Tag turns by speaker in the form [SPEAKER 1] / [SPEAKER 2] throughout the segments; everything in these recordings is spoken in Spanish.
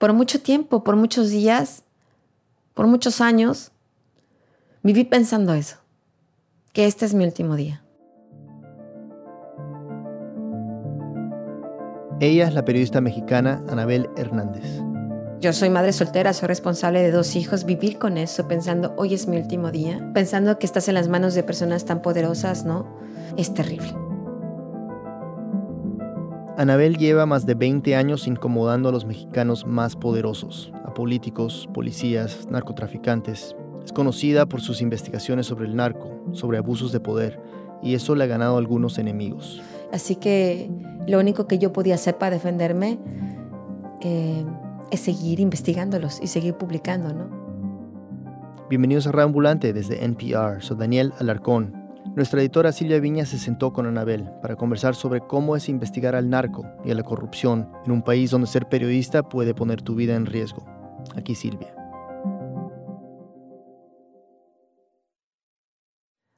[SPEAKER 1] por mucho tiempo, por muchos días, por muchos años, viví pensando eso, que este es mi último día.
[SPEAKER 2] Ella es la periodista mexicana Anabel Hernández.
[SPEAKER 1] Yo soy madre soltera, soy responsable de dos hijos. Vivir con eso, pensando hoy es mi último día, pensando que estás en las manos de personas tan poderosas, ¿no? Es terrible.
[SPEAKER 2] Anabel lleva más de 20 años incomodando a los mexicanos más poderosos, a políticos, policías, narcotraficantes. Es conocida por sus investigaciones sobre el narco, sobre abusos de poder, y eso le ha ganado a algunos enemigos.
[SPEAKER 1] Así que lo único que yo podía hacer para defenderme eh, es seguir investigándolos y seguir publicando, ¿no?
[SPEAKER 2] Bienvenidos a Ambulante desde NPR. Soy Daniel Alarcón. Nuestra editora Silvia Viña se sentó con Anabel para conversar sobre cómo es investigar al narco y a la corrupción en un país donde ser periodista puede poner tu vida en riesgo. Aquí Silvia.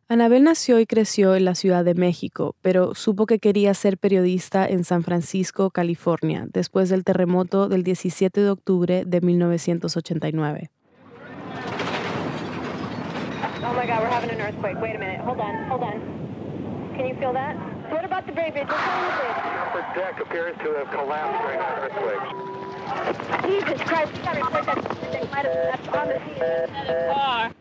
[SPEAKER 3] Anabel nació y creció en la Ciudad de México, pero supo que quería ser periodista en San Francisco, California, después del terremoto del 17 de octubre de 1989. My God, we're having an earthquake. Wait a minute. Hold on, hold on. Can you feel that? What about the bridge? What's on the bridge? The upper deck appears to have collapsed during the earthquake. Jesus Christ, sorry, that might have on the scene.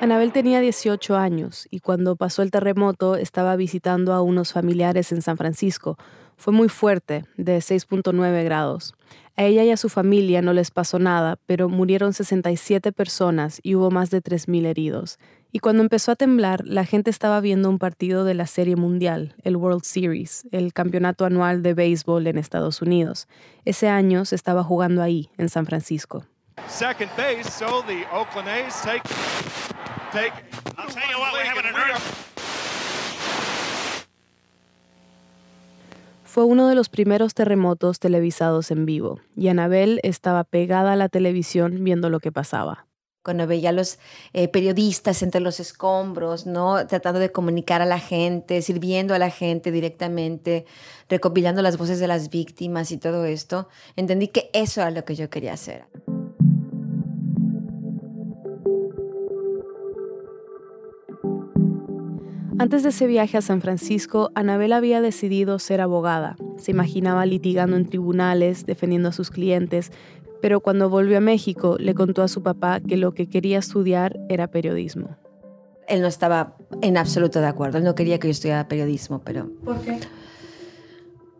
[SPEAKER 3] Anabel tenía 18 años y cuando pasó el terremoto estaba visitando a unos familiares en San Francisco. Fue muy fuerte, de 6.9 grados. A ella y a su familia no les pasó nada, pero murieron 67 personas y hubo más de 3.000 heridos. Y cuando empezó a temblar, la gente estaba viendo un partido de la Serie Mundial, el World Series, el campeonato anual de béisbol en Estados Unidos. Ese año se estaba jugando ahí, en San Francisco. Second base, so the Oakland A's take, take. I'll tell you what, we're having an Fue uno de los primeros terremotos televisados en vivo, y Anabel estaba pegada a la televisión viendo lo que pasaba
[SPEAKER 1] cuando veía a los eh, periodistas entre los escombros, ¿no? Tratando de comunicar a la gente, sirviendo a la gente directamente, recopilando las voces de las víctimas y todo esto, entendí que eso era lo que yo quería hacer.
[SPEAKER 3] Antes de ese viaje a San Francisco, Anabel había decidido ser abogada. Se imaginaba litigando en tribunales, defendiendo a sus clientes, pero cuando volvió a México le contó a su papá que lo que quería estudiar era periodismo.
[SPEAKER 1] Él no estaba en absoluto de acuerdo, él no quería que yo estudiara periodismo, pero...
[SPEAKER 3] ¿Por qué?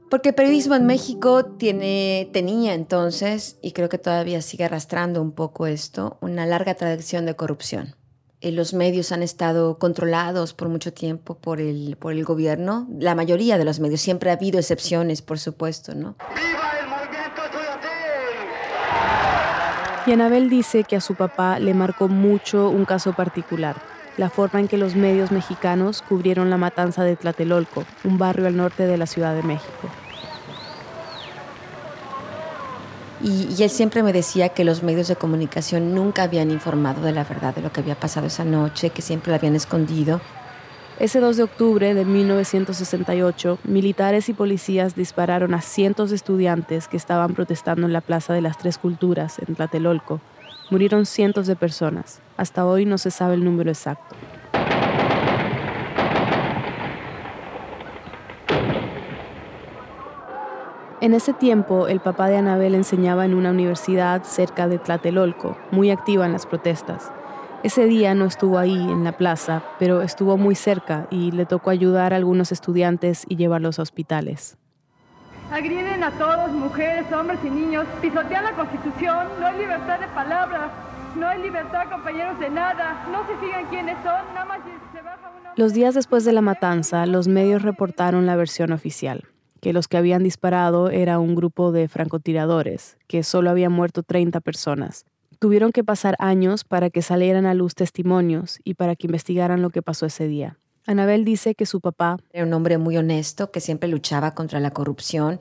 [SPEAKER 1] Porque el periodismo en México tiene, tenía entonces, y creo que todavía sigue arrastrando un poco esto, una larga tradición de corrupción. Eh, los medios han estado controlados por mucho tiempo por el, por el gobierno, la mayoría de los medios, siempre ha habido excepciones, por supuesto, ¿no?
[SPEAKER 3] Y Anabel dice que a su papá le marcó mucho un caso particular, la forma en que los medios mexicanos cubrieron la matanza de Tlatelolco, un barrio al norte de la Ciudad de México.
[SPEAKER 1] Y, él siempre me decía que los medios de comunicación nunca habían informado de la verdad de lo que había pasado esa noche, que siempre la habían escondido.
[SPEAKER 3] Ese 2 de octubre de 1968, militares y policías dispararon a cientos de estudiantes que estaban protestando en la Plaza de las Tres Culturas, en Tlatelolco. Murieron cientos de personas. Hasta hoy no se sabe el número exacto. En ese tiempo, el papá de Anabel enseñaba en una universidad cerca de Tlatelolco, muy activa en las protestas. Ese día no estuvo ahí en la plaza, pero estuvo muy cerca y le tocó ayudar a algunos estudiantes y llevarlos a hospitales.
[SPEAKER 4] Agriden a todos, mujeres, hombres y niños, pisotean la Constitución, no hay libertad de palabra, no hay libertad, compañeros, de nada, no se fijan quiénes son, nada más se baja una...
[SPEAKER 3] Los días después de la matanza, los medios reportaron la versión oficial, que los que habían disparado era un grupo de francotiradores, que solo habían muerto 30 personas, Tuvieron que pasar años para que salieran a luz testimonios y para que investigaran lo que pasó ese día. Anabel dice que su papá
[SPEAKER 1] era un hombre muy honesto, que siempre luchaba contra la corrupción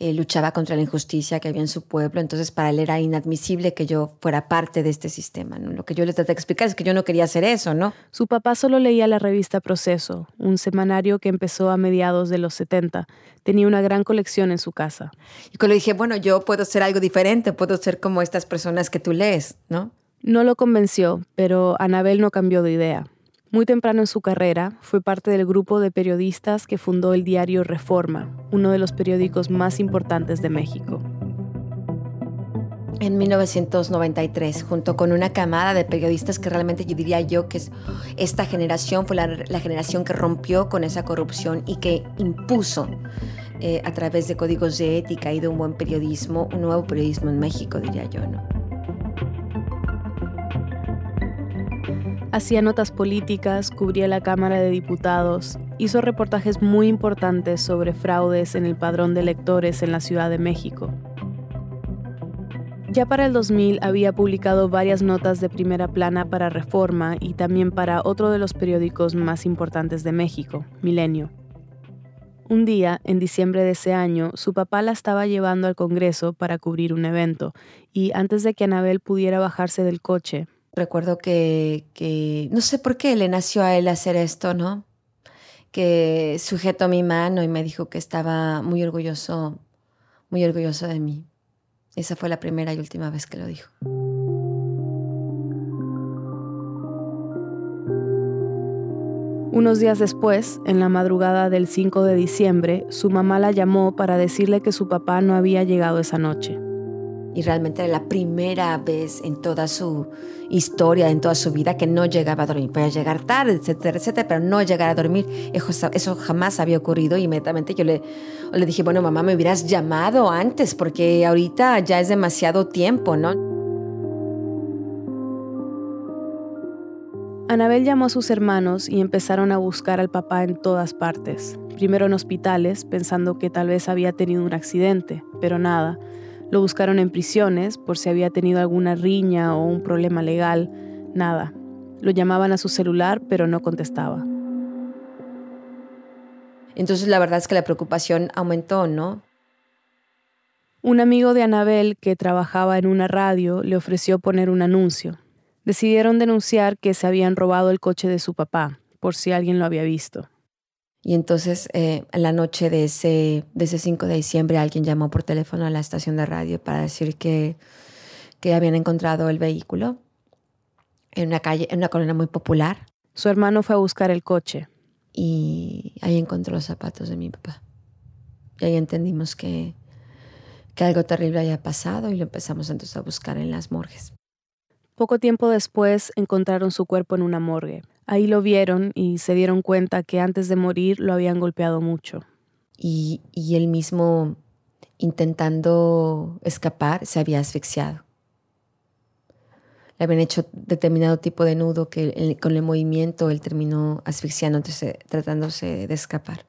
[SPEAKER 1] eh, luchaba contra la injusticia que había en su pueblo, entonces para él era inadmisible que yo fuera parte de este sistema. Lo que yo le traté de explicar es que yo no quería hacer eso, ¿no?
[SPEAKER 3] Su papá solo leía la revista Proceso, un semanario que empezó a mediados de los 70. Tenía una gran colección en su casa.
[SPEAKER 1] Y cuando dije, bueno, yo puedo ser algo diferente, puedo ser como estas personas que tú lees, ¿no?
[SPEAKER 3] No lo convenció, pero Anabel no cambió de idea. Muy temprano en su carrera, fue parte del grupo de periodistas que fundó el diario Reforma, uno de los periódicos más importantes de México.
[SPEAKER 1] En 1993, junto con una camada de periodistas que realmente yo diría yo que esta generación fue la, generación que rompió con esa corrupción y que impuso eh, a través de códigos de ética y de un buen periodismo, un nuevo periodismo en México, diría yo, ¿no?
[SPEAKER 3] Hacía notas políticas, cubría la Cámara de Diputados, hizo reportajes muy importantes sobre fraudes en el padrón de electores en la Ciudad de México. Ya para el 2000 había publicado varias notas de primera plana para Reforma y también para otro de los periódicos más importantes de México, Milenio. Un día, en diciembre de ese año, su papá la estaba llevando al Congreso para cubrir un evento, y antes de que Anabel pudiera bajarse del coche,
[SPEAKER 1] Recuerdo que, no sé por qué le nació a él hacer esto, ¿no? Que sujetó mi mano y me dijo que estaba muy orgulloso, muy orgulloso de mí. Esa fue la primera y última vez que lo dijo.
[SPEAKER 3] Unos días después, en la madrugada del 5 de diciembre, su mamá la llamó para decirle que su papá no había llegado esa noche
[SPEAKER 1] y realmente era la primera vez en toda su historia, en toda su vida, que no llegaba a dormir. Podía llegar tarde, etcétera, etcétera, pero no llegar a dormir. Eso, jamás había ocurrido. Y inmediatamente yo le, le dije, bueno, mamá, me hubieras llamado antes, porque ahorita ya es demasiado tiempo, ¿no?
[SPEAKER 3] Anabel llamó a sus hermanos y empezaron a buscar al papá en todas partes. Primero en hospitales, pensando que tal vez había tenido un accidente, pero nada. Lo buscaron en prisiones por si había tenido alguna riña o un problema legal. Nada. Lo llamaban a su celular, pero no contestaba.
[SPEAKER 1] Entonces la verdad es que la preocupación aumentó, ¿no?
[SPEAKER 3] Un amigo de Anabel que trabajaba en una radio le ofreció poner un anuncio. Decidieron denunciar que se habían robado el coche de su papá, por si alguien lo había visto.
[SPEAKER 1] Y entonces, eh, en la noche de ese, de ese 5 de diciembre, alguien llamó por teléfono a la estación de radio para decir que, que habían encontrado el vehículo en una calle, en una colonia muy popular.
[SPEAKER 3] Su hermano fue a buscar el coche.
[SPEAKER 1] Y ahí encontró los zapatos de mi papá. Y ahí entendimos que, que algo terrible había pasado y lo empezamos entonces a buscar en las morgues.
[SPEAKER 3] Poco tiempo después encontraron su cuerpo en una morgue. Ahí lo vieron y se dieron cuenta que antes de morir lo habían golpeado mucho.
[SPEAKER 1] Y, y él mismo, intentando escapar, se había asfixiado. Le habían hecho determinado tipo de nudo que con el movimiento él terminó asfixiándose, tratándose de escapar.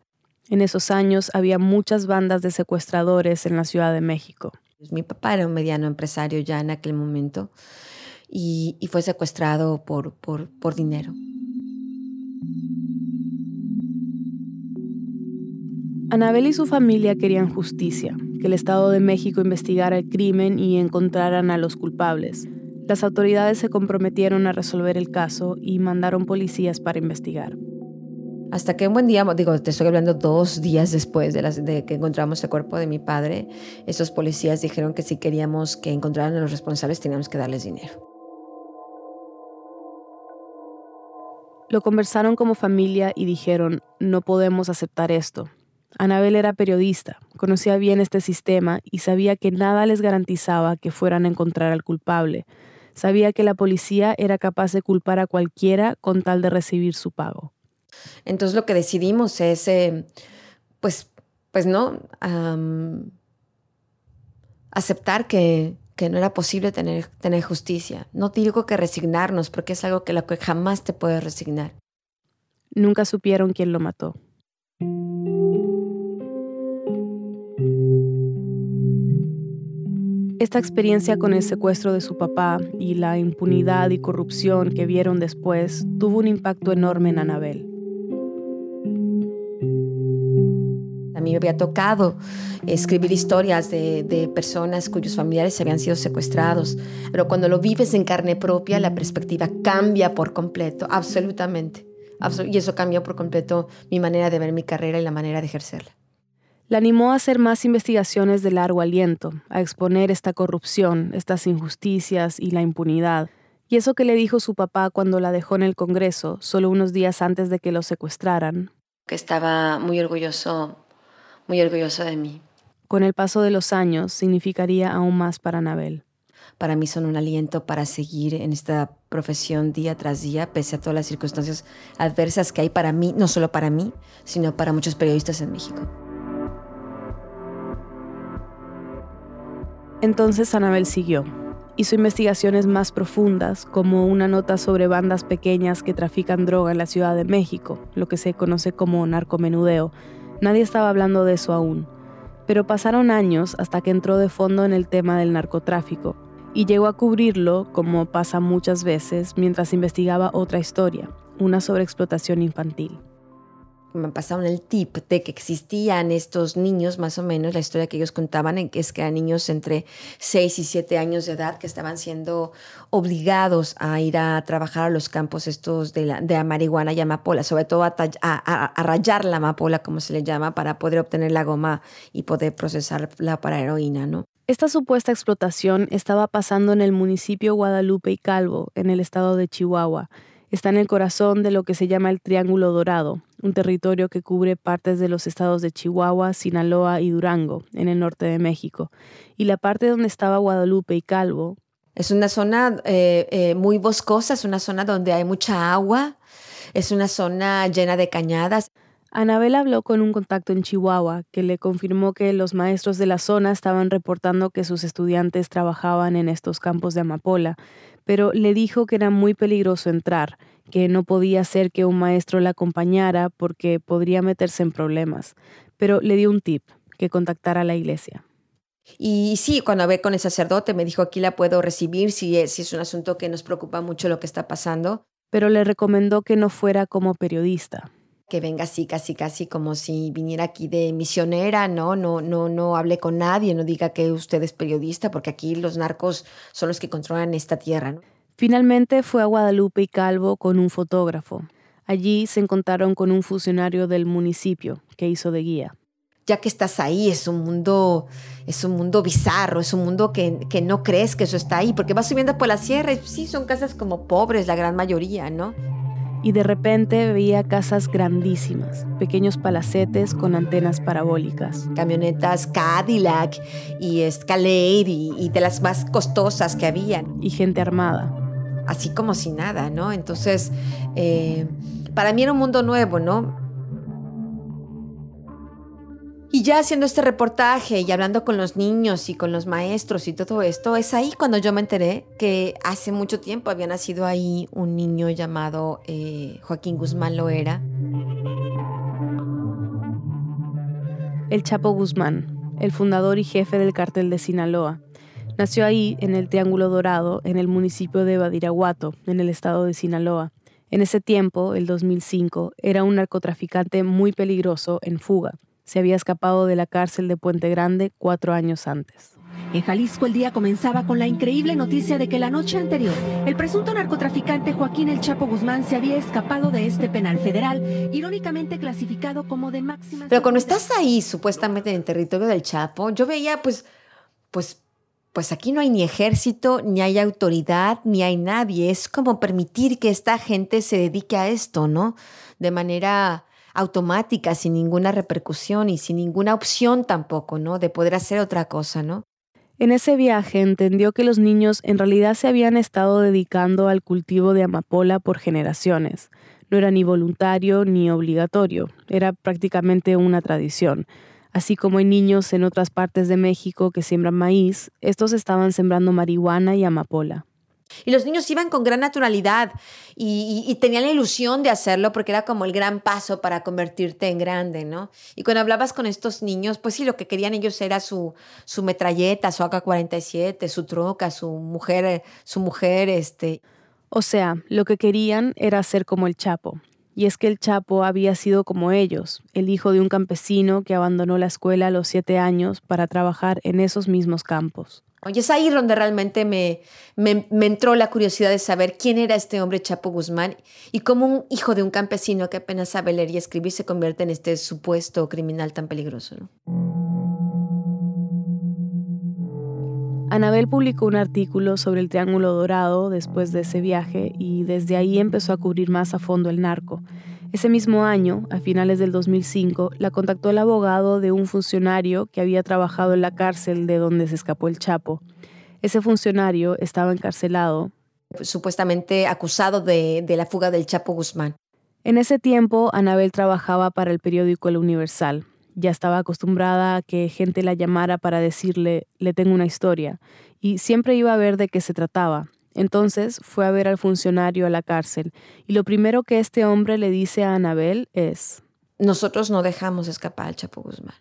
[SPEAKER 3] En esos años había muchas bandas de secuestradores en la Ciudad de México.
[SPEAKER 1] Mi papá era un mediano empresario ya en aquel momento y, fue secuestrado por, por, por dinero.
[SPEAKER 3] Anabel y su familia querían justicia, que el Estado de México investigara el crimen y encontraran a los culpables. Las autoridades se comprometieron a resolver el caso y mandaron policías para investigar.
[SPEAKER 1] Hasta que un buen día, digo, te estoy hablando dos días después de, de, que encontramos el cuerpo de mi padre, esos policías dijeron que si queríamos que encontraran a los responsables teníamos que darles dinero.
[SPEAKER 3] Lo conversaron como familia y dijeron, no podemos aceptar esto. Anabel era periodista, conocía bien este sistema y sabía que nada les garantizaba que fueran a encontrar al culpable. Sabía que la policía era capaz de culpar a cualquiera con tal de recibir su pago.
[SPEAKER 1] Entonces lo que decidimos es, eh, pues, pues no, aceptar que, que no era posible tener, justicia. No digo que resignarnos, porque es algo que, que jamás te puedes resignar.
[SPEAKER 3] Nunca supieron quién lo mató. Esta experiencia con el secuestro de su papá y la impunidad y corrupción que vieron después tuvo un impacto enorme en Anabel.
[SPEAKER 1] Mí había tocado escribir historias de, de, personas cuyos familiares habían sido secuestrados. Pero cuando lo vives en carne propia, la perspectiva cambia por completo, absolutamente. y eso cambió por completo mi manera de ver mi carrera y la manera de ejercerla.
[SPEAKER 3] La animó a hacer más investigaciones de largo aliento, a exponer esta corrupción, estas injusticias y la impunidad. Y eso que le dijo su papá cuando la dejó en el Congreso, solo unos días antes de que lo secuestraran.
[SPEAKER 1] Que estaba muy orgulloso, muy orgulloso de mí.
[SPEAKER 3] Con el paso de los años, significaría aún más para Anabel.
[SPEAKER 1] Para mí son un aliento para seguir en esta profesión día tras día, pese a todas las circunstancias adversas que hay para mí, no solo para mí, sino para muchos periodistas en México.
[SPEAKER 3] Entonces Anabel siguió. Hizo investigaciones más profundas, como una nota sobre bandas pequeñas que trafican droga en la Ciudad de México, lo que se conoce como narcomenudeo. Nadie estaba hablando de eso aún. Pero pasaron años hasta que entró de fondo en el tema del narcotráfico y llegó a cubrirlo, como pasa muchas veces, mientras investigaba otra historia, una sobre explotación infantil
[SPEAKER 1] me pasaron el tip de que existían estos niños, más o menos, la historia que ellos contaban que es que eran niños entre 6 y 7 años de edad que estaban siendo obligados a ir a trabajar a los campos estos de, la, marihuana y amapola, sobre todo a, a, rayar la amapola, como se le llama, para poder obtener la goma y poder procesarla para heroína, ¿no?
[SPEAKER 3] Esta supuesta explotación estaba pasando en el municipio Guadalupe y Calvo, en el estado de Chihuahua, Está en el corazón de lo que se llama el Triángulo Dorado, un territorio que cubre partes de los estados de Chihuahua, Sinaloa y Durango, en el norte de México. Y la parte donde estaba Guadalupe y Calvo.
[SPEAKER 1] Es una zona eh, eh, muy boscosa, es una zona donde hay mucha agua, es una zona llena de cañadas.
[SPEAKER 3] Anabel habló con un contacto en Chihuahua que le confirmó que los maestros de la zona estaban reportando que sus estudiantes trabajaban en estos campos de amapola, pero le dijo que era muy peligroso entrar, que no podía ser que un maestro la acompañara porque podría meterse en problemas, pero le dio un tip, que contactara a la iglesia.
[SPEAKER 1] Y sí, cuando hablé con el sacerdote me dijo aquí la puedo recibir si es, si es un asunto que nos preocupa mucho lo que está pasando.
[SPEAKER 3] Pero le recomendó que no fuera como periodista
[SPEAKER 1] que venga así, casi, casi como si viniera aquí de misionera, ¿no? No, no, no hable con nadie, no diga que usted es periodista, porque aquí los narcos son los que controlan esta tierra, ¿no?
[SPEAKER 3] Finalmente fue a Guadalupe y Calvo con un fotógrafo. Allí se encontraron con un funcionario del municipio que hizo de guía.
[SPEAKER 1] Ya que estás ahí, es un mundo, es un mundo bizarro, es un mundo que, que no crees que eso está ahí, porque vas subiendo por la sierra y sí, son casas como pobres la gran mayoría, ¿no?
[SPEAKER 3] Y de repente veía casas grandísimas, pequeños palacetes con antenas parabólicas.
[SPEAKER 1] Camionetas Cadillac y Escalade y, de las más costosas que habían.
[SPEAKER 3] Y gente armada.
[SPEAKER 1] Así como si nada, ¿no? Entonces, eh, para mí era un mundo nuevo, ¿no? Y ya haciendo este reportaje y hablando con los niños y con los maestros y todo esto, es ahí cuando yo me enteré que hace mucho tiempo había nacido ahí un niño llamado eh, Joaquín Guzmán Loera.
[SPEAKER 3] El Chapo Guzmán, el fundador y jefe del cartel de Sinaloa, nació ahí en el Triángulo Dorado, en el municipio de Badiraguato, en el estado de Sinaloa. En ese tiempo, el 2005, era un narcotraficante muy peligroso en fuga se había escapado de la cárcel de Puente Grande cuatro años antes.
[SPEAKER 5] En Jalisco el día comenzaba con la increíble noticia de que la noche anterior el presunto narcotraficante Joaquín El Chapo Guzmán se había escapado de este penal federal, irónicamente clasificado como de máxima.
[SPEAKER 1] Pero cuando estás ahí supuestamente en el territorio del Chapo, yo veía pues, pues, pues aquí no hay ni ejército, ni hay autoridad, ni hay nadie. Es como permitir que esta gente se dedique a esto, ¿no? De manera automática, sin ninguna repercusión y sin ninguna opción tampoco, ¿no? De poder hacer otra cosa, ¿no?
[SPEAKER 3] En ese viaje entendió que los niños en realidad se habían estado dedicando al cultivo de amapola por generaciones. No era ni voluntario ni obligatorio, era prácticamente una tradición. Así como hay niños en otras partes de México que siembran maíz, estos estaban sembrando marihuana y amapola.
[SPEAKER 1] Y los niños iban con gran naturalidad y, tenían la ilusión de hacerlo porque era como el gran paso para convertirte en grande, ¿no? Y cuando hablabas con estos niños, pues sí, lo que querían ellos era su, su metralleta, su AK-47, su troca, su mujer, su mujer, este.
[SPEAKER 3] O sea, lo que querían era ser como el Chapo. y es que el Chapo había sido como ellos, el hijo de un campesino que abandonó la escuela a los siete años para trabajar en esos mismos campos.
[SPEAKER 1] Oye, es ahí donde realmente me, me, entró la curiosidad de saber quién era este hombre Chapo Guzmán y cómo un hijo de un campesino que apenas sabe leer y escribir se convierte en este supuesto criminal tan peligroso.
[SPEAKER 3] Anabel publicó un artículo sobre el Triángulo Dorado después de ese viaje y desde ahí empezó a cubrir más a fondo el narco. Ese mismo año, a finales del 2005, la contactó el abogado de un funcionario que había trabajado en la cárcel de donde se escapó el Chapo. Ese funcionario estaba encarcelado.
[SPEAKER 1] Supuestamente acusado de, de la fuga del Chapo Guzmán.
[SPEAKER 3] En ese tiempo, Anabel trabajaba para el periódico El Universal. Ya estaba acostumbrada a que gente la llamara para decirle, le tengo una historia, y siempre iba a ver de qué se trataba. Entonces fue a ver al funcionario a la cárcel y lo primero que este hombre le dice a Anabel es,
[SPEAKER 1] nosotros no dejamos escapar al Chapo Guzmán.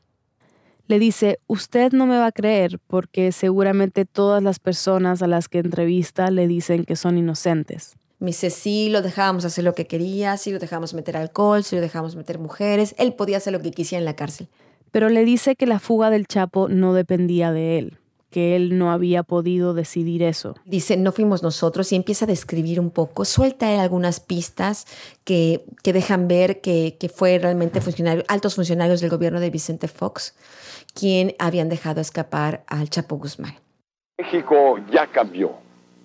[SPEAKER 3] Le dice, usted no me va a creer porque seguramente todas las personas a las que entrevista le dicen que son inocentes.
[SPEAKER 1] Me dice, sí, lo dejábamos hacer lo que quería, sí, lo dejábamos meter alcohol, sí, lo dejábamos meter mujeres, él podía hacer lo que quisiera en la cárcel.
[SPEAKER 3] Pero le dice que la fuga del Chapo no dependía de él que él no había podido decidir eso.
[SPEAKER 1] Dice, no fuimos nosotros y empieza a describir un poco, suelta él algunas pistas que, que dejan ver que, que, fue realmente funcionario, altos funcionarios del gobierno de Vicente Fox quien habían dejado escapar al Chapo Guzmán.
[SPEAKER 6] México ya cambió.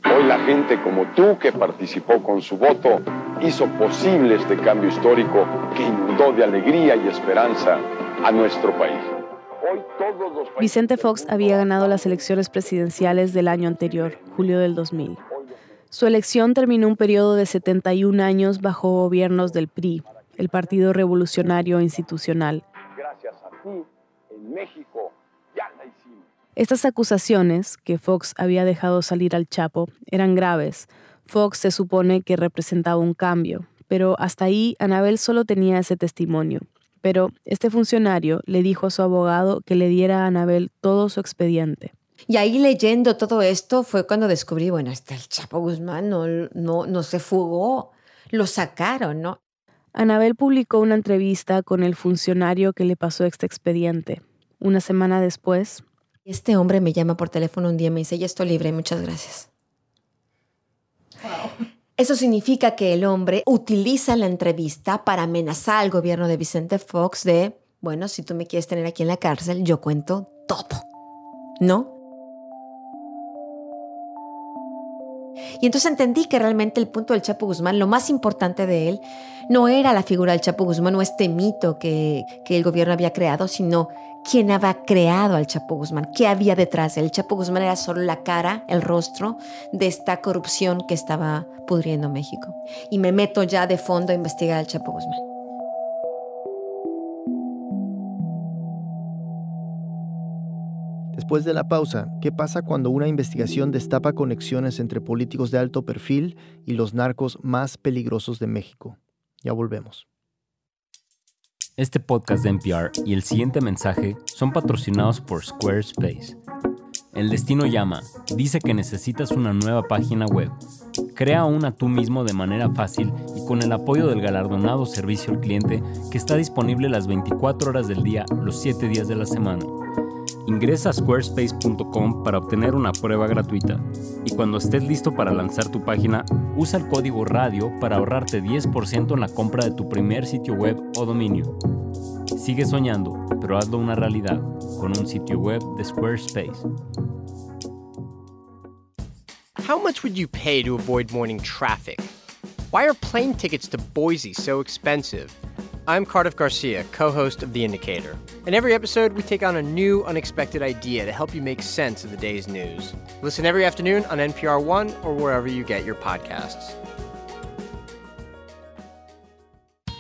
[SPEAKER 6] Hoy la gente como tú que participó con su voto hizo posible este cambio histórico que inundó de alegría y esperanza a nuestro país.
[SPEAKER 3] Vicente Fox había ganado las elecciones presidenciales del año anterior, julio del 2000. Su elección terminó un periodo de 71 años bajo gobiernos del PRI, el Partido Revolucionario Institucional. Estas acusaciones, que Fox había dejado salir al Chapo, eran graves. Fox se supone que representaba un cambio, pero hasta ahí Anabel solo tenía ese testimonio pero este funcionario le dijo a su abogado que le diera a Anabel todo su expediente.
[SPEAKER 1] Y ahí leyendo todo esto fue cuando descubrí, bueno, hasta el Chapo Guzmán no, no, no se fugó, lo sacaron, ¿no?
[SPEAKER 3] Anabel publicó una entrevista con el funcionario que le pasó este expediente. Una semana después.
[SPEAKER 1] Este hombre me llama por teléfono un día y me dice, ya estoy libre, muchas gracias. Eso significa que el hombre utiliza la entrevista para amenazar al gobierno de Vicente Fox de, bueno, si tú me quieres tener aquí en la cárcel, yo cuento todo. ¿No? Y entonces entendí que realmente el punto del Chapo Guzmán, lo más importante de él, no era la figura del Chapo Guzmán o este mito que, que el gobierno había creado, sino quién había creado al Chapo Guzmán, qué había detrás. El Chapo Guzmán era solo la cara, el rostro de esta corrupción que estaba pudriendo México. Y me meto ya de fondo a investigar al Chapo Guzmán.
[SPEAKER 2] Después de la pausa, ¿qué pasa cuando una investigación destapa conexiones entre políticos de alto perfil y los narcos más peligrosos de México? Ya volvemos.
[SPEAKER 7] Este podcast de NPR y el siguiente mensaje son patrocinados por Squarespace. El destino llama, dice que necesitas una nueva página web. Crea una tú mismo de manera fácil y con el apoyo del galardonado servicio al cliente que está disponible las 24 horas del día, los 7 días de la semana. Ingresa a squarespace.com para obtener una prueba gratuita y cuando estés listo para lanzar tu página, usa el código radio para ahorrarte 10% en la compra de tu primer sitio web o dominio. Sigue soñando, pero hazlo una realidad con un sitio web de Squarespace.
[SPEAKER 8] How much would you pay to avoid morning traffic? Why are plane tickets to Boise so expensive? I'm Cardiff Garcia, co host of The Indicator. In every episode, we take on a new, unexpected idea to help you make sense of the day's news. Listen every afternoon on NPR One or wherever you get your podcasts.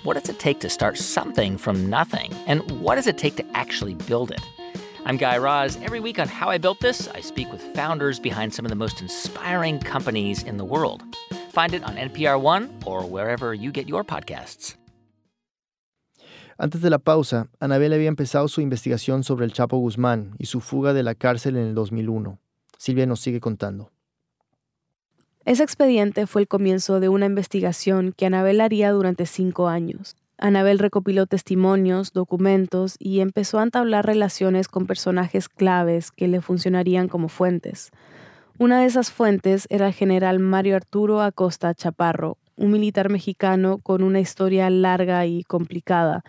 [SPEAKER 9] What does it take to start something from nothing? And what does it take to actually build it? I'm Guy Raz. Every week on How I Built This, I speak with founders behind some of the most inspiring companies in the world. Find it on NPR One or wherever you get your podcasts.
[SPEAKER 2] Antes de la pausa, Anabel había empezado su investigación sobre el Chapo Guzmán y su fuga de la cárcel en el 2001. Silvia nos sigue contando.
[SPEAKER 3] Ese expediente fue el comienzo de una investigación que Anabel haría durante cinco años. Anabel recopiló testimonios, documentos y empezó a entablar relaciones con personajes claves que le funcionarían como fuentes. Una de esas fuentes era el general Mario Arturo Acosta Chaparro, un militar mexicano con una historia larga y complicada.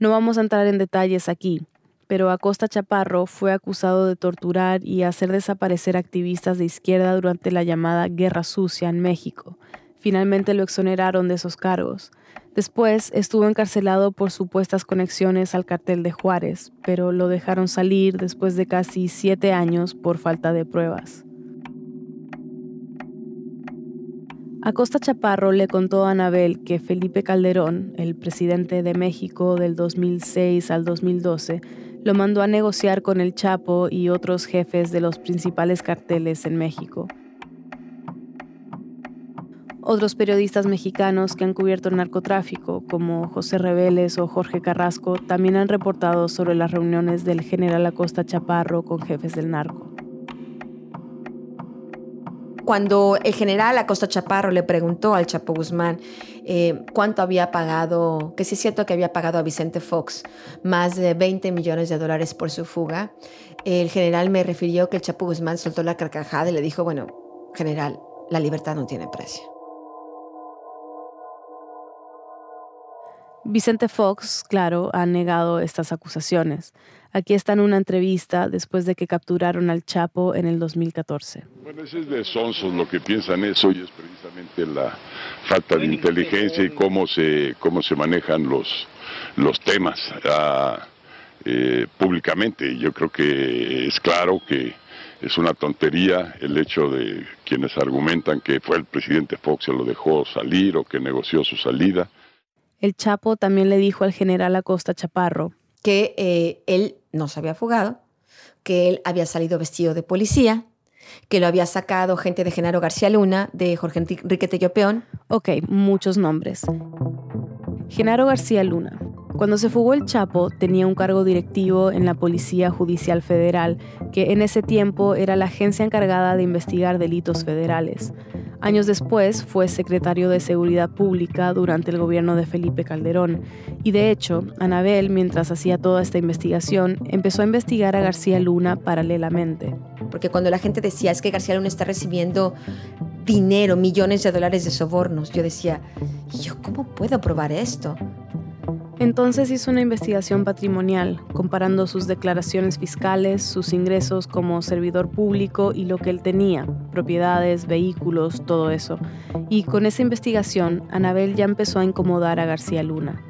[SPEAKER 3] No vamos a entrar en detalles aquí, pero Acosta Chaparro fue acusado de torturar y hacer desaparecer activistas de izquierda durante la llamada Guerra Sucia en México. Finalmente lo exoneraron de esos cargos. Después estuvo encarcelado por supuestas conexiones al cartel de Juárez, pero lo dejaron salir después de casi siete años por falta de pruebas. Acosta Chaparro le contó a Anabel que Felipe Calderón, el presidente de México del 2006 al 2012, lo mandó a negociar con el Chapo y otros jefes de los principales carteles en México. Otros periodistas mexicanos que han cubierto el narcotráfico, como José Reveles o Jorge Carrasco, también han reportado sobre las reuniones del general Acosta Chaparro con jefes del narco
[SPEAKER 1] cuando el general Acosta Chaparro le preguntó al Chapo Guzmán eh, cuánto había pagado, que sí es cierto que había pagado a Vicente Fox más de 20 millones de dólares por su fuga, el general me refirió que el Chapo Guzmán soltó la carcajada y le dijo, bueno, general, la libertad no tiene precio.
[SPEAKER 3] Vicente Fox, claro, ha negado estas acusaciones. Aquí está en una entrevista después de que capturaron al Chapo en el 2014.
[SPEAKER 10] Bueno, eso es de sonsos lo que piensan eso y es precisamente la falta de inteligencia y cómo se, cómo se manejan los, los temas ah, eh, públicamente. Yo creo que es claro que es una tontería el hecho de quienes argumentan que fue el presidente Fox que lo dejó salir o que negoció su salida.
[SPEAKER 3] El Chapo también le dijo al general Acosta Chaparro
[SPEAKER 1] que eh, él no se había fugado, que él había salido vestido de policía, que lo había sacado gente de Genaro García Luna, de Jorge Enrique Tellopeón.
[SPEAKER 3] Ok, muchos nombres. Genaro García Luna. Cuando se fugó el Chapo, tenía un cargo directivo en la Policía Judicial Federal, que en ese tiempo era la agencia encargada de investigar delitos federales. Años después fue secretario de Seguridad Pública durante el gobierno de Felipe Calderón. Y de hecho, Anabel, mientras hacía toda esta investigación, empezó a investigar a García Luna paralelamente.
[SPEAKER 1] Porque cuando la gente decía es que García Luna está recibiendo dinero, millones de dólares de sobornos, yo decía, ¿y yo cómo puedo probar esto?
[SPEAKER 3] Entonces hizo una investigación patrimonial, comparando sus declaraciones fiscales, sus ingresos como servidor público y lo que él tenía, propiedades, vehículos, todo eso. Y con esa investigación, Anabel ya empezó a incomodar a García Luna.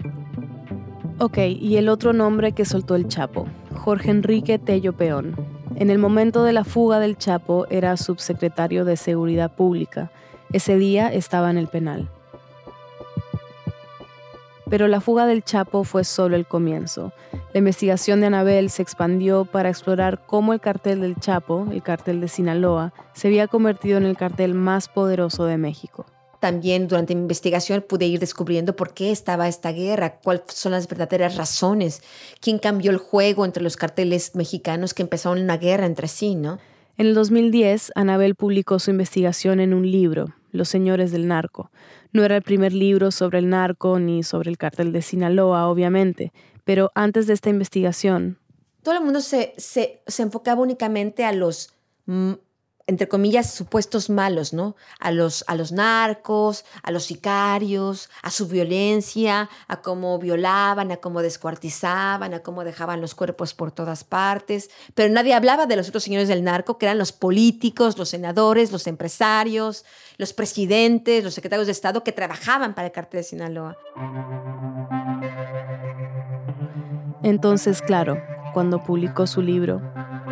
[SPEAKER 3] Ok, y el otro nombre que soltó el Chapo, Jorge Enrique Tello Peón. En el momento de la fuga del Chapo era subsecretario de Seguridad Pública. Ese día estaba en el penal. Pero la fuga del Chapo fue solo el comienzo. La investigación de Anabel se expandió para explorar cómo el cartel del Chapo, el cartel de Sinaloa, se había convertido en el cartel más poderoso de México.
[SPEAKER 1] También durante mi investigación pude ir descubriendo por qué estaba esta guerra, cuáles son las verdaderas razones, quién cambió el juego entre los carteles mexicanos que empezaron una guerra entre sí, ¿no?
[SPEAKER 3] En el 2010, Anabel publicó su investigación en un libro, Los Señores del Narco. No era el primer libro sobre el narco ni sobre el cartel de Sinaloa, obviamente, pero antes de esta investigación...
[SPEAKER 1] Todo el mundo se, se, se enfocaba únicamente a los entre comillas, supuestos malos, ¿no? A los, a los narcos, a los sicarios, a su violencia, a cómo violaban, a cómo descuartizaban, a cómo dejaban los cuerpos por todas partes. Pero nadie hablaba de los otros señores del narco, que eran los políticos, los senadores, los empresarios, los presidentes, los secretarios de Estado que trabajaban para el cartel de Sinaloa.
[SPEAKER 3] Entonces, claro, cuando publicó su libro,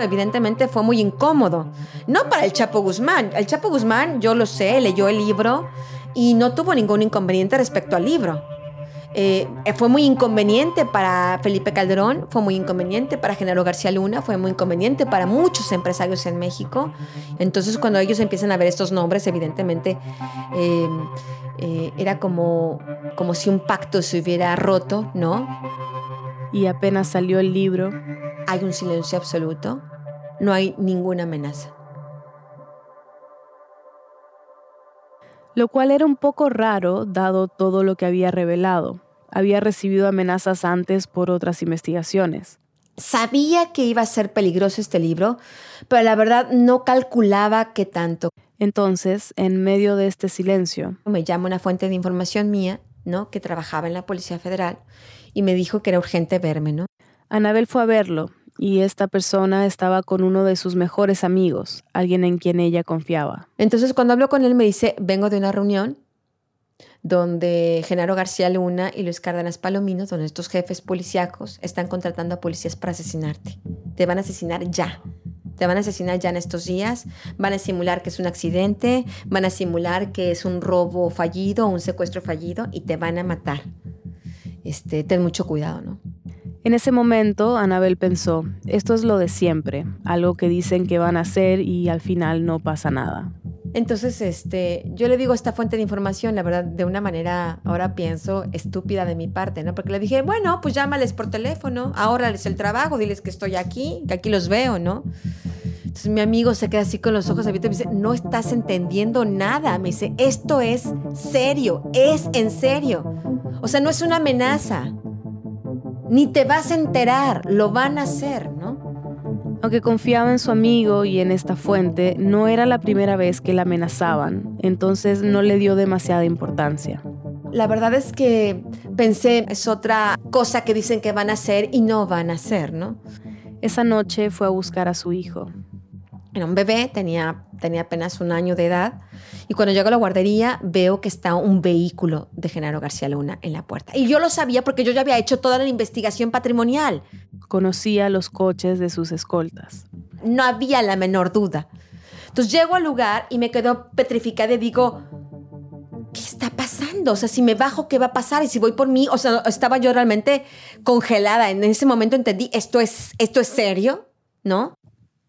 [SPEAKER 1] evidentemente fue muy incómodo. No para el Chapo Guzmán. El Chapo Guzmán, yo lo sé, leyó el libro y no tuvo ningún inconveniente respecto al libro. Eh, fue muy inconveniente para Felipe Calderón, fue muy inconveniente para Genaro García Luna, fue muy inconveniente para muchos empresarios en México. Entonces, cuando ellos empiezan a ver estos nombres, evidentemente eh, eh, era como, como si un pacto se hubiera roto, ¿no?
[SPEAKER 3] Y apenas salió el libro,
[SPEAKER 1] hay un silencio absoluto, no hay ninguna amenaza.
[SPEAKER 3] lo cual era un poco raro dado todo lo que había revelado. Había recibido amenazas antes por otras investigaciones.
[SPEAKER 1] Sabía que iba a ser peligroso este libro, pero la verdad no calculaba qué tanto.
[SPEAKER 3] Entonces, en medio de este silencio,
[SPEAKER 1] me llama una fuente de información mía, ¿no? Que trabajaba en la Policía Federal y me dijo que era urgente verme, ¿no?
[SPEAKER 3] Anabel fue a verlo y esta persona estaba con uno de sus mejores amigos, alguien en quien ella confiaba.
[SPEAKER 1] Entonces, cuando hablo con él, me dice: Vengo de una reunión donde Genaro García Luna y Luis Cárdenas Palomino, donde estos jefes policíacos están contratando a policías para asesinarte. Te van a asesinar ya. Te van a asesinar ya en estos días. Van a simular que es un accidente, van a simular que es un robo fallido, un secuestro fallido y te van a matar. Este, ten mucho cuidado, ¿no?
[SPEAKER 3] En ese momento, Anabel pensó, esto es lo de siempre, algo que dicen que van a hacer y al final no pasa nada.
[SPEAKER 1] Entonces, este, yo le digo esta fuente de información, la verdad, de una manera, ahora pienso, estúpida de mi parte, ¿no? Porque le dije, bueno, pues llámales por teléfono, ahórrales el trabajo, diles que estoy aquí, que aquí los veo, ¿no? Entonces mi amigo se queda así con los ojos abiertos y me dice, no estás entendiendo nada. Me dice, esto es serio, es en serio. O sea, no es una amenaza. Ni te vas a enterar, lo van a hacer, ¿no?
[SPEAKER 3] Aunque confiaba en su amigo y en esta fuente, no era la primera vez que la amenazaban, entonces no le dio demasiada importancia.
[SPEAKER 1] La verdad es que pensé, es otra cosa que dicen que van a hacer y no van a hacer, ¿no?
[SPEAKER 3] Esa noche fue a buscar a su hijo.
[SPEAKER 1] Era un bebé, tenía, tenía apenas un año de edad. Y cuando llego a la guardería, veo que está un vehículo de Genaro García Luna en la puerta. Y yo lo sabía porque yo ya había hecho toda la investigación patrimonial.
[SPEAKER 3] Conocía los coches de sus escoltas.
[SPEAKER 1] No había la menor duda. Entonces llego al lugar y me quedo petrificada y digo, ¿qué está pasando? O sea, si me bajo, ¿qué va a pasar? Y si voy por mí, o sea, estaba yo realmente congelada. En ese momento entendí, esto es, esto es serio, ¿no?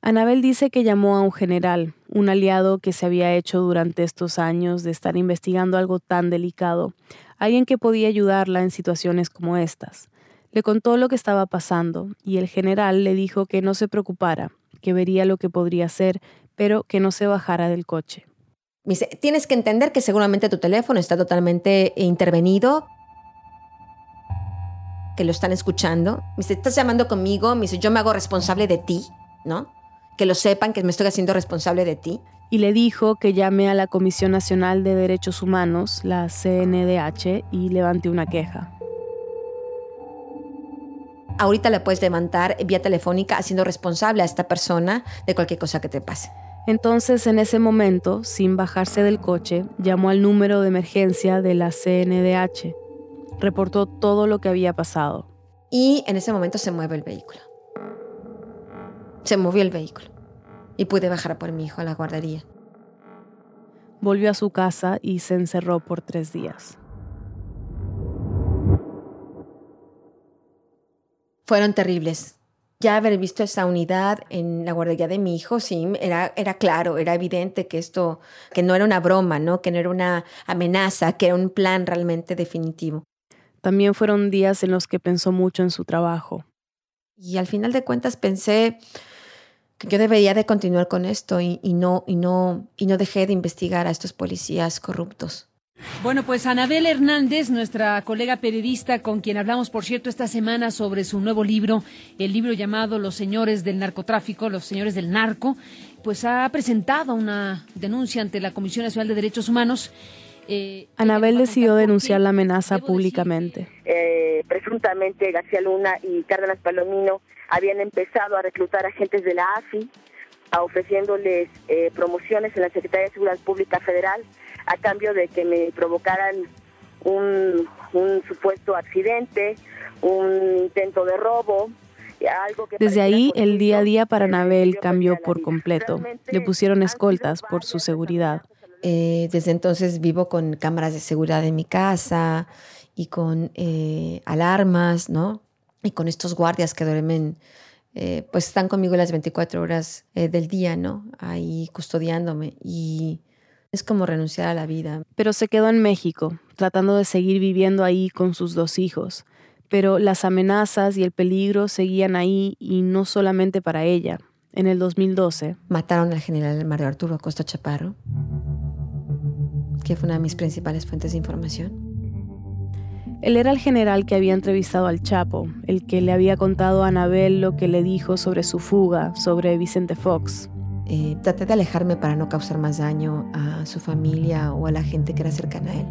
[SPEAKER 3] Anabel dice que llamó a un general, un aliado que se había hecho durante estos años de estar investigando algo tan delicado, alguien que podía ayudarla en situaciones como estas. Le contó lo que estaba pasando y el general le dijo que no se preocupara, que vería lo que podría hacer, pero que no se bajara del coche.
[SPEAKER 1] Me dice, tienes que entender que seguramente tu teléfono está totalmente intervenido, que lo están escuchando. Me dice, estás llamando conmigo, me dice, yo me hago responsable de ti, ¿no? Que lo sepan, que me estoy haciendo responsable de ti.
[SPEAKER 3] Y le dijo que llame a la Comisión Nacional de Derechos Humanos, la CNDH, y levante una queja.
[SPEAKER 1] Ahorita la puedes levantar vía telefónica haciendo responsable a esta persona de cualquier cosa que te pase.
[SPEAKER 3] Entonces, en ese momento, sin bajarse del coche, llamó al número de emergencia de la CNDH. Reportó todo lo que había pasado.
[SPEAKER 1] Y en ese momento se mueve el vehículo se movió el vehículo y pude bajar por mi hijo a la guardería.
[SPEAKER 3] Volvió a su casa y se encerró por tres días.
[SPEAKER 1] Fueron terribles. Ya haber visto esa unidad en la guardería de mi hijo, sí, era, era claro, era evidente que esto, que no era una broma, ¿no? que no era una amenaza, que era un plan realmente definitivo.
[SPEAKER 3] También fueron días en los que pensó mucho en su trabajo.
[SPEAKER 1] Y al final de cuentas pensé, que yo debería de continuar con esto y, no, y, no, y no dejé de investigar a estos policías corruptos.
[SPEAKER 11] Bueno, pues Anabel Hernández, nuestra colega periodista con quien hablamos, por cierto, esta semana sobre su nuevo libro, el libro llamado Los señores del narcotráfico, los señores del narco, pues ha presentado una denuncia ante la Comisión Nacional de Derechos Humanos.
[SPEAKER 3] Eh, Anabel decidió denunciar la amenaza públicamente.
[SPEAKER 12] Eh, presuntamente García Luna y Cárdenas Palomino habían empezado a reclutar agentes de la AFI, a ofreciéndoles eh, promociones en la Secretaría de Seguridad Pública Federal a cambio de que me provocaran un, supuesto accidente, un intento de robo. Algo que
[SPEAKER 3] Desde ahí el día a día para Anabel cambió por completo. Le pusieron escoltas por su seguridad.
[SPEAKER 1] Eh, desde entonces vivo con cámaras de seguridad en mi casa y con eh, alarmas, ¿no? y con estos guardias que duermen, eh, pues están conmigo las 24 horas eh, del día, ¿no? Ahí custodiándome y es como renunciar a la vida.
[SPEAKER 3] Pero se quedó en México, tratando de seguir viviendo ahí con sus dos hijos. Pero las amenazas y el peligro seguían ahí y no solamente para ella. En el 2012
[SPEAKER 1] mataron al general Mario Arturo Acosta Chaparro. Que fue una de mis principales fuentes de información.
[SPEAKER 3] Él era el general que había entrevistado al Chapo, el que le había contado a Anabel lo que le dijo sobre su fuga, sobre Vicente Fox.
[SPEAKER 1] Eh, traté de alejarme para no causar más daño a su familia o a la gente que era cercana a él.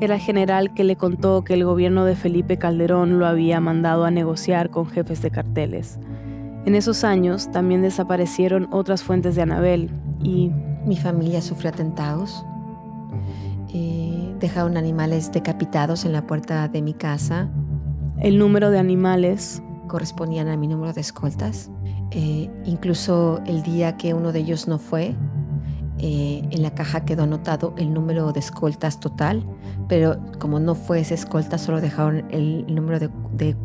[SPEAKER 3] Era el general que le contó que el gobierno de Felipe Calderón lo había mandado a negociar con jefes de carteles. En esos años también desaparecieron otras fuentes de Anabel y...
[SPEAKER 1] Mi familia sufrió atentados. Eh, dejaron animales decapitados en la puerta de mi casa.
[SPEAKER 3] El número de animales
[SPEAKER 1] correspondían a mi número de escoltas. Eh, incluso el día que uno de ellos no fue, eh, en la caja quedó anotado el número de escoltas total, pero como no fue esa escolta, solo dejaron el número de, de,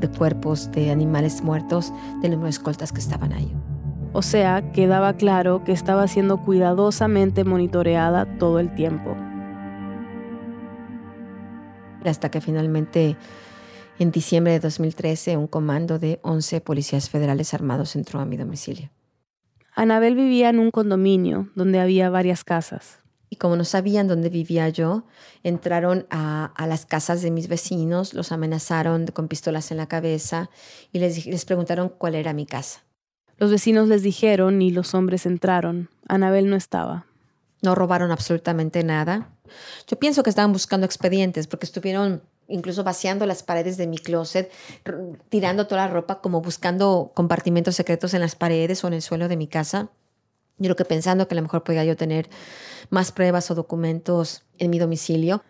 [SPEAKER 1] de cuerpos de animales muertos del número de escoltas que estaban ahí.
[SPEAKER 3] O sea, quedaba claro que estaba siendo cuidadosamente monitoreada todo el tiempo.
[SPEAKER 1] Hasta que finalmente, en diciembre de 2013, un comando de 11 policías federales armados entró a mi domicilio.
[SPEAKER 3] Anabel vivía en un condominio donde había varias casas.
[SPEAKER 1] Y como no sabían dónde vivía yo, entraron a, las casas de mis vecinos, los amenazaron con pistolas en la cabeza y les, les preguntaron cuál era mi casa.
[SPEAKER 3] Los vecinos les dijeron y los hombres entraron. Anabel no estaba.
[SPEAKER 1] No robaron absolutamente nada. Yo pienso que estaban buscando expedientes porque estuvieron incluso vaciando las paredes de mi closet, tirando toda la ropa, como buscando compartimentos secretos en las paredes o en el suelo de mi casa. Yo lo que pensando que a lo mejor podía yo tener más pruebas o documentos en mi domicilio.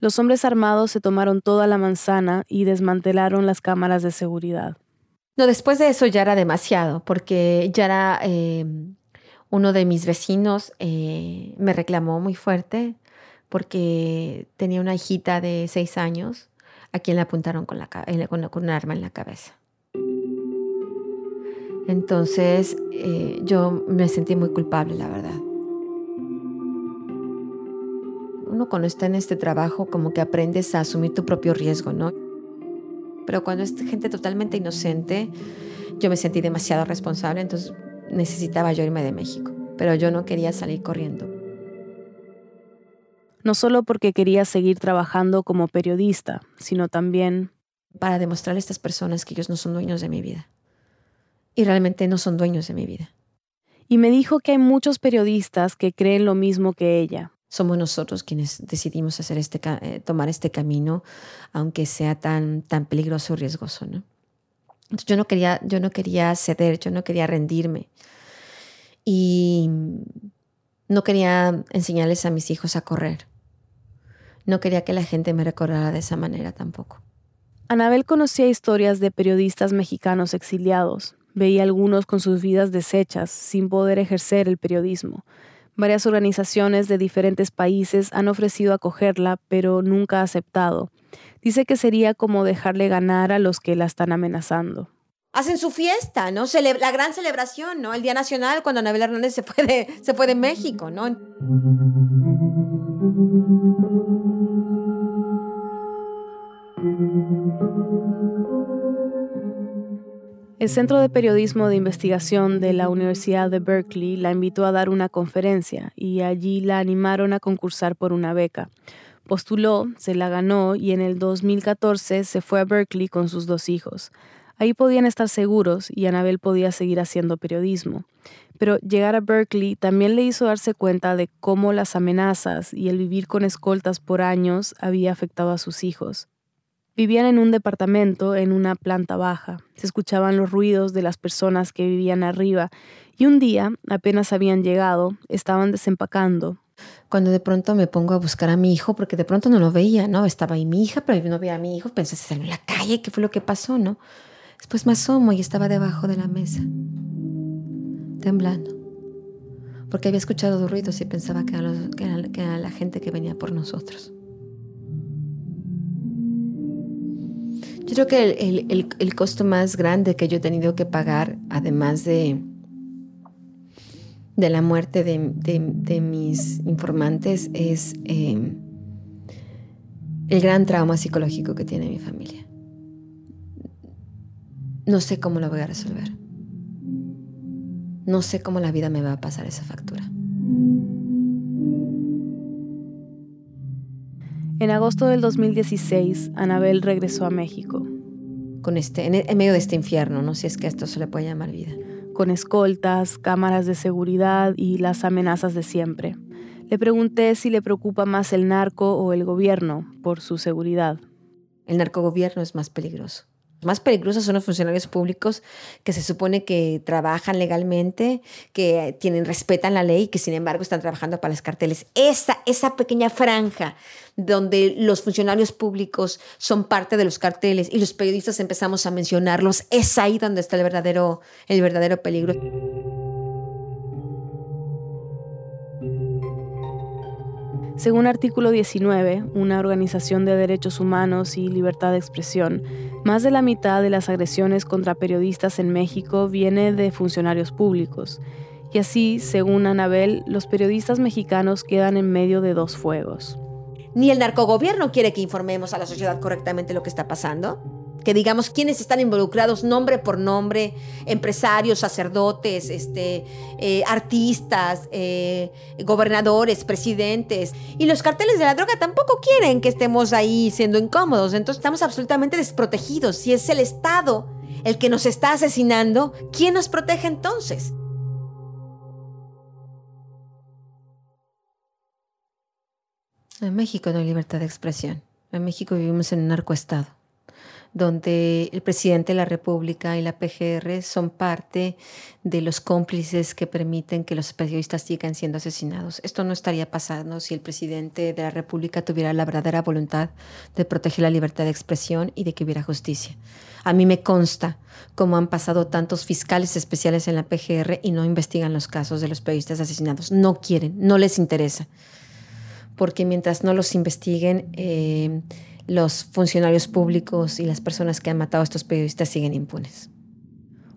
[SPEAKER 3] Los hombres armados se tomaron toda la manzana y desmantelaron las cámaras de seguridad.
[SPEAKER 1] No, después de eso ya era demasiado, porque ya era eh, uno de mis vecinos eh, me reclamó muy fuerte porque tenía una hijita de seis años a quien le apuntaron con, la, con, un arma en la cabeza. Entonces eh, yo me sentí muy culpable, la verdad. Uno cuando está en este trabajo como que aprendes a asumir tu propio riesgo, ¿no? Pero cuando es gente totalmente inocente, yo me sentí demasiado responsable, entonces necesitaba yo irme de México, pero yo no quería salir corriendo
[SPEAKER 3] no solo porque quería seguir trabajando como periodista, sino también
[SPEAKER 1] para demostrarle a estas personas que ellos no son dueños de mi vida. Y realmente no son dueños de mi vida.
[SPEAKER 3] Y me dijo que hay muchos periodistas que creen lo mismo que ella.
[SPEAKER 1] Somos nosotros quienes decidimos hacer este, eh, tomar este camino, aunque sea tan, tan peligroso y riesgoso. ¿no? yo, no quería, yo no quería ceder, yo no quería rendirme. Y no quería enseñarles a mis hijos a correr. No quería que la gente me recordara de esa manera tampoco.
[SPEAKER 3] Anabel conocía historias de periodistas mexicanos exiliados. Veía algunos con sus vidas deshechas, sin poder ejercer el periodismo. Varias organizaciones de diferentes países han ofrecido acogerla, pero nunca ha aceptado. Dice que sería como dejarle ganar a los que la están amenazando
[SPEAKER 1] hacen su fiesta, ¿no? la gran celebración, ¿no? El Día Nacional cuando Anabel Hernández se fue de, se fue de México, ¿no?
[SPEAKER 3] El Centro de Periodismo de Investigación de la Universidad de Berkeley la invitó a dar una conferencia y allí la animaron a concursar por una beca. Postuló, se la ganó y en el 2014 se fue a Berkeley con sus dos hijos. Ahí podían estar seguros y Anabel podía seguir haciendo periodismo. Pero llegar a Berkeley también le hizo darse cuenta de cómo las amenazas y el vivir con escoltas por años había afectado a sus hijos. Vivían en un departamento en una planta baja. Se escuchaban los ruidos de las personas que vivían arriba y un día, apenas habían llegado, estaban desempacando.
[SPEAKER 1] Cuando de pronto me pongo a buscar a mi hijo, porque de pronto no lo veía, ¿no? Estaba ahí mi hija, pero yo no veía a mi hijo, pensé, se salió en la calle, ¿qué fue lo que pasó, no? Después me asomo y estaba debajo de la mesa, temblando, porque había escuchado ruidos y pensaba que era, la gente que venía por nosotros. Yo creo que el, costo más grande que yo he tenido que pagar, además de, de la muerte de, mis informantes, es eh, el gran trauma psicológico que tiene mi familia. No sé cómo lo voy a resolver. No sé cómo la vida me va a pasar esa factura.
[SPEAKER 3] En agosto del 2016, Anabel regresó a México.
[SPEAKER 1] Con este, en, medio de este infierno, no si es que esto se le puede llamar vida.
[SPEAKER 3] Con escoltas, cámaras de seguridad y las amenazas de siempre. Le pregunté si le preocupa más el narco o el gobierno por su seguridad.
[SPEAKER 1] El narcogobierno es más peligroso más peligrosos son los funcionarios públicos que se supone que trabajan legalmente, que tienen, respetan la ley y que sin embargo están trabajando para los carteles. Esa, esa pequeña franja donde los funcionarios públicos son parte de los carteles y los periodistas empezamos a mencionarlos, es ahí donde está el verdadero, el verdadero peligro.
[SPEAKER 3] Según artículo 19, una organización de derechos humanos y libertad de expresión, más de la mitad de las agresiones contra periodistas en México viene de funcionarios públicos. Y así, según Anabel, los periodistas mexicanos quedan en medio de dos fuegos.
[SPEAKER 1] Ni el narcogobierno quiere que informemos a la sociedad correctamente lo que está pasando, que digamos quiénes están involucrados nombre por nombre, empresarios, sacerdotes, este, eh, artistas, eh, gobernadores, presidentes. Y los carteles de la droga tampoco quieren que estemos ahí siendo incómodos, entonces estamos absolutamente desprotegidos. Si es el Estado el que nos está asesinando, ¿quién nos protege entonces? En México no hay libertad de expresión. En México vivimos en un narcoestado donde el presidente de la República y la PGR son parte de los cómplices que permiten que los periodistas sigan siendo asesinados. Esto no estaría pasando si el presidente de la República tuviera la verdadera voluntad de proteger la libertad de expresión y de que hubiera justicia. A mí me consta cómo han pasado tantos fiscales especiales en la PGR y no investigan los casos de los periodistas asesinados. No quieren, no les interesa. Porque mientras no los investiguen, eh, los funcionarios públicos y las personas que han matado a estos periodistas siguen impunes.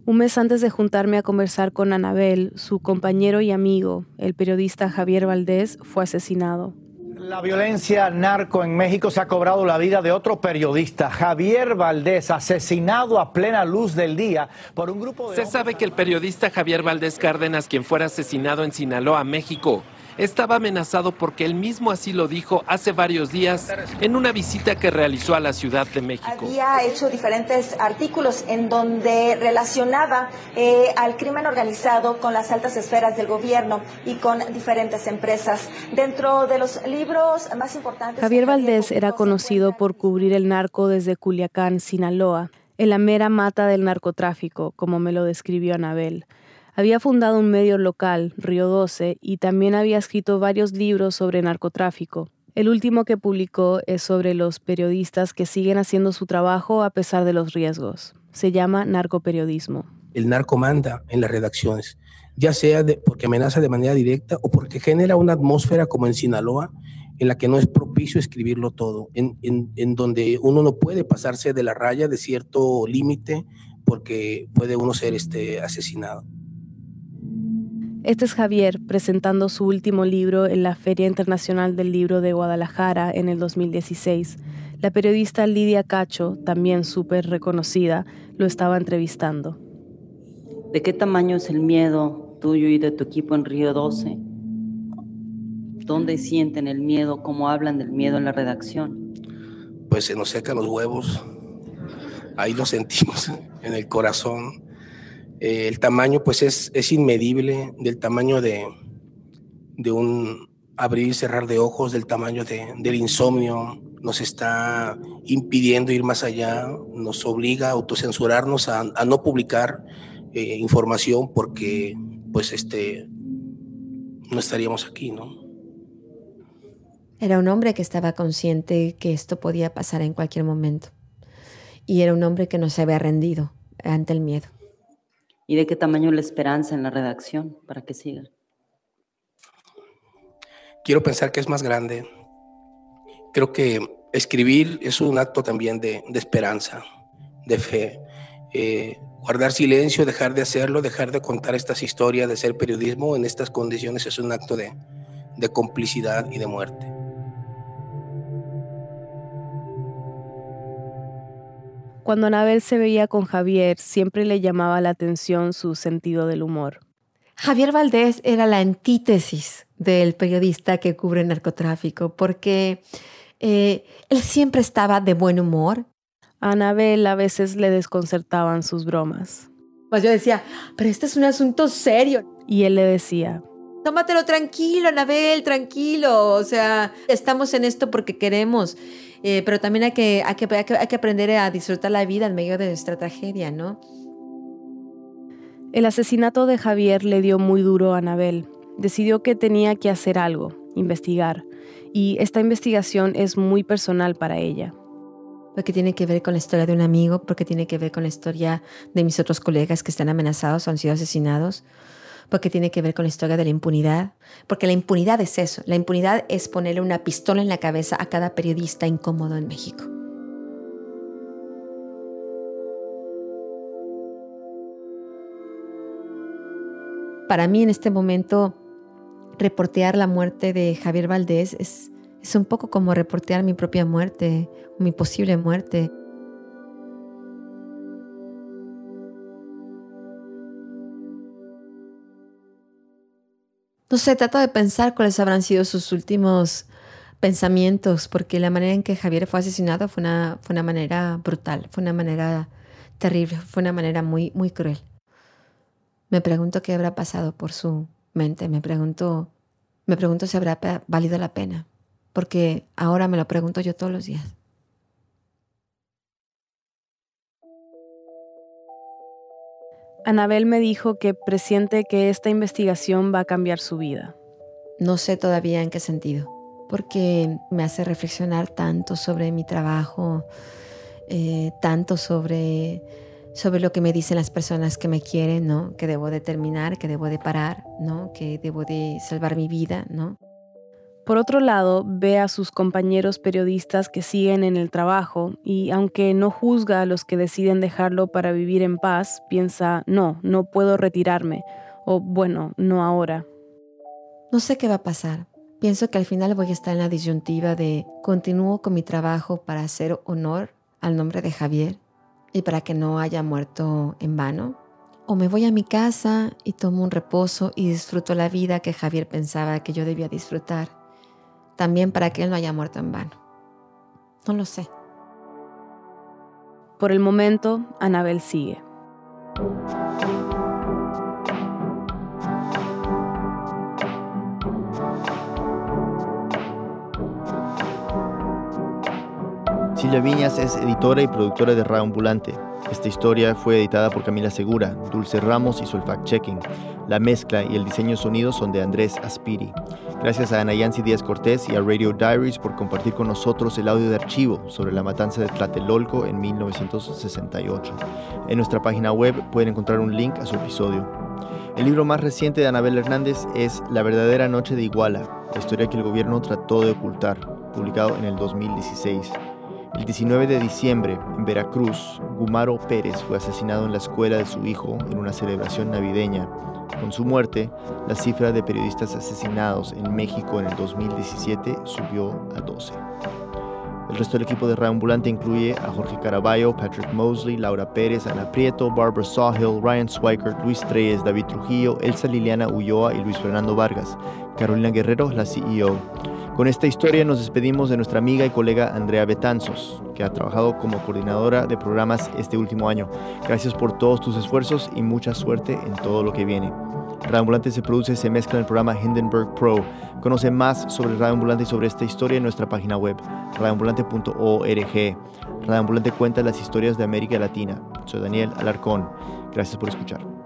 [SPEAKER 3] Un mes antes de juntarme a conversar con Anabel, su compañero y amigo, el periodista Javier Valdés, fue asesinado.
[SPEAKER 13] La violencia narco en México se ha cobrado la vida de otro periodista, Javier Valdés, asesinado a plena luz del día por un grupo de...
[SPEAKER 14] Se sabe que el periodista Javier Valdés Cárdenas, quien fuera asesinado en Sinaloa, México, estaba amenazado porque él mismo así lo dijo hace varios días en una visita que realizó a la Ciudad de México.
[SPEAKER 15] Había hecho diferentes artículos en donde relacionaba eh, al crimen organizado con las altas esferas del gobierno y con diferentes empresas. Dentro de los libros más importantes...
[SPEAKER 3] Javier Valdés era conocido por cubrir el narco desde Culiacán, Sinaloa, en la mera mata del narcotráfico, como me lo describió Anabel. Había fundado un medio local, Río 12, y también había escrito varios libros sobre narcotráfico. El último que publicó es sobre los periodistas que siguen haciendo su trabajo a pesar de los riesgos. Se llama narcoperiodismo.
[SPEAKER 16] El narco manda en las redacciones, ya sea porque amenaza de manera directa o porque genera una atmósfera como en Sinaloa, en la que no es propicio escribirlo todo, en, en donde uno no puede pasarse de la raya de cierto límite porque puede uno ser este, asesinado.
[SPEAKER 3] Este es Javier presentando su último libro en la Feria Internacional del Libro de Guadalajara en el 2016. La periodista Lidia Cacho, también súper reconocida, lo estaba entrevistando.
[SPEAKER 17] ¿De qué tamaño es el miedo tuyo y de tu equipo en Río 12? ¿Dónde sienten el miedo? ¿Cómo hablan del miedo en la redacción?
[SPEAKER 16] Pues se nos secan los huevos. Ahí lo sentimos en el corazón eh, el tamaño pues es, es inmedible del tamaño de, de, un abrir y cerrar de ojos, del tamaño de, del insomnio, nos está impidiendo ir más allá, nos obliga a autocensurarnos, a, a no publicar eh, información porque pues este no estaríamos aquí, ¿no?
[SPEAKER 1] Era un hombre que estaba consciente que esto podía pasar en cualquier momento. Y era un hombre que no se había rendido ante el miedo
[SPEAKER 17] y de qué tamaño la esperanza en la redacción para que siga.
[SPEAKER 16] Quiero pensar que es más grande. Creo que escribir es un acto también de, esperanza, de fe. Eh, guardar silencio, dejar de hacerlo, dejar de contar estas historias, de ser periodismo en estas condiciones es un acto de, de complicidad y de muerte.
[SPEAKER 3] Cuando Anabel se veía con Javier, siempre le llamaba la atención su sentido del humor.
[SPEAKER 1] Javier Valdés era la antítesis del periodista que cubre narcotráfico, porque Eh, él siempre estaba de buen humor.
[SPEAKER 3] A Anabel a veces le desconcertaban sus bromas.
[SPEAKER 1] Pues yo decía, pero este es un asunto serio.
[SPEAKER 3] Y él le decía,
[SPEAKER 1] tómatelo tranquilo, Anabel, tranquilo. O sea, estamos en esto porque queremos. Eh, pero también hay que, hay, que, hay, que, hay que aprender a disfrutar la vida en medio de nuestra tragedia, ¿no?
[SPEAKER 3] El asesinato de Javier le dio muy duro a Anabel. Decidió que tenía que hacer algo, investigar. Y esta investigación es muy personal para ella.
[SPEAKER 1] Porque tiene que ver con la historia de un amigo, porque tiene que ver con la historia de mis otros colegas que están amenazados o han sido asesinados, porque tiene que ver con la historia de la impunidad, porque la impunidad es eso, la impunidad es ponerle una pistola en la cabeza a cada periodista incómodo en México. Para mí en este momento, reportear la muerte de Javier Valdés es, es un poco como reportear mi propia muerte, mi posible muerte. No sé, trato de pensar cuáles habrán sido sus últimos pensamientos, porque la manera en que Javier fue asesinado fue una, fue una manera brutal, fue una manera terrible, fue una manera muy, muy cruel. Me pregunto qué habrá pasado por su mente, me pregunto, me pregunto si habrá valido la pena, porque ahora me lo pregunto yo todos los días.
[SPEAKER 3] Anabel me dijo que presiente que esta investigación va a cambiar su vida.
[SPEAKER 1] No sé todavía en qué sentido, porque me hace reflexionar tanto sobre mi trabajo, eh, tanto sobre, sobre lo que me dicen las personas que me quieren, ¿no? Que debo de terminar, que debo de parar, ¿no? Que debo de salvar mi vida, ¿no?
[SPEAKER 3] Por otro lado, ve a sus compañeros periodistas que siguen en el trabajo y aunque no juzga a los que deciden dejarlo para vivir en paz, piensa, no, no puedo retirarme, o bueno, no ahora.
[SPEAKER 1] No sé qué va a pasar. Pienso que al final voy a estar en la disyuntiva de continúo con mi trabajo para hacer honor al nombre de Javier y para que no haya muerto en vano, o me voy a mi casa y tomo un reposo y disfruto la vida que Javier pensaba que yo debía disfrutar también para que él no haya muerto en vano. No lo sé.
[SPEAKER 3] Por el momento, Anabel sigue.
[SPEAKER 2] Silvia Viñas es editora y productora de Radio Ambulante. Esta historia fue editada por Camila Segura, Dulce Ramos hizo el fact-checking. La mezcla y el diseño sonido son de Andrés Aspiri. Gracias a Ana Yancy Díaz Cortés y a Radio Diaries por compartir con nosotros el audio de archivo sobre la matanza de Tlatelolco en 1968. En nuestra página web pueden encontrar un link a su episodio. El libro más reciente de Anabel Hernández es La verdadera noche de Iguala, la historia que el gobierno trató de ocultar, publicado en el 2016. El 19 de diciembre, en Veracruz, Gumaro Pérez fue asesinado en la escuela de su hijo en una celebración navideña. Con su muerte, la cifra de periodistas asesinados en México en el 2017 subió a 12. El resto del equipo de Reambulante incluye a Jorge Caraballo, Patrick Mosley, Laura Pérez, Ana Prieto, Barbara Sawhill, Ryan Swikert, Luis Treyes, David Trujillo, Elsa Liliana Ulloa y Luis Fernando Vargas. Carolina Guerrero, la CEO. Con esta historia nos despedimos de nuestra amiga y colega Andrea Betanzos, que ha trabajado como coordinadora de programas este último año. Gracias por todos tus esfuerzos y mucha suerte en todo lo que viene. Radio Ambulante se produce y se mezcla en el programa Hindenburg Pro. Conoce más sobre Radio Ambulante y sobre esta historia en nuestra página web, radioambulante.org. Radio Ambulante cuenta las historias de América Latina. Soy Daniel Alarcón. Gracias por escuchar.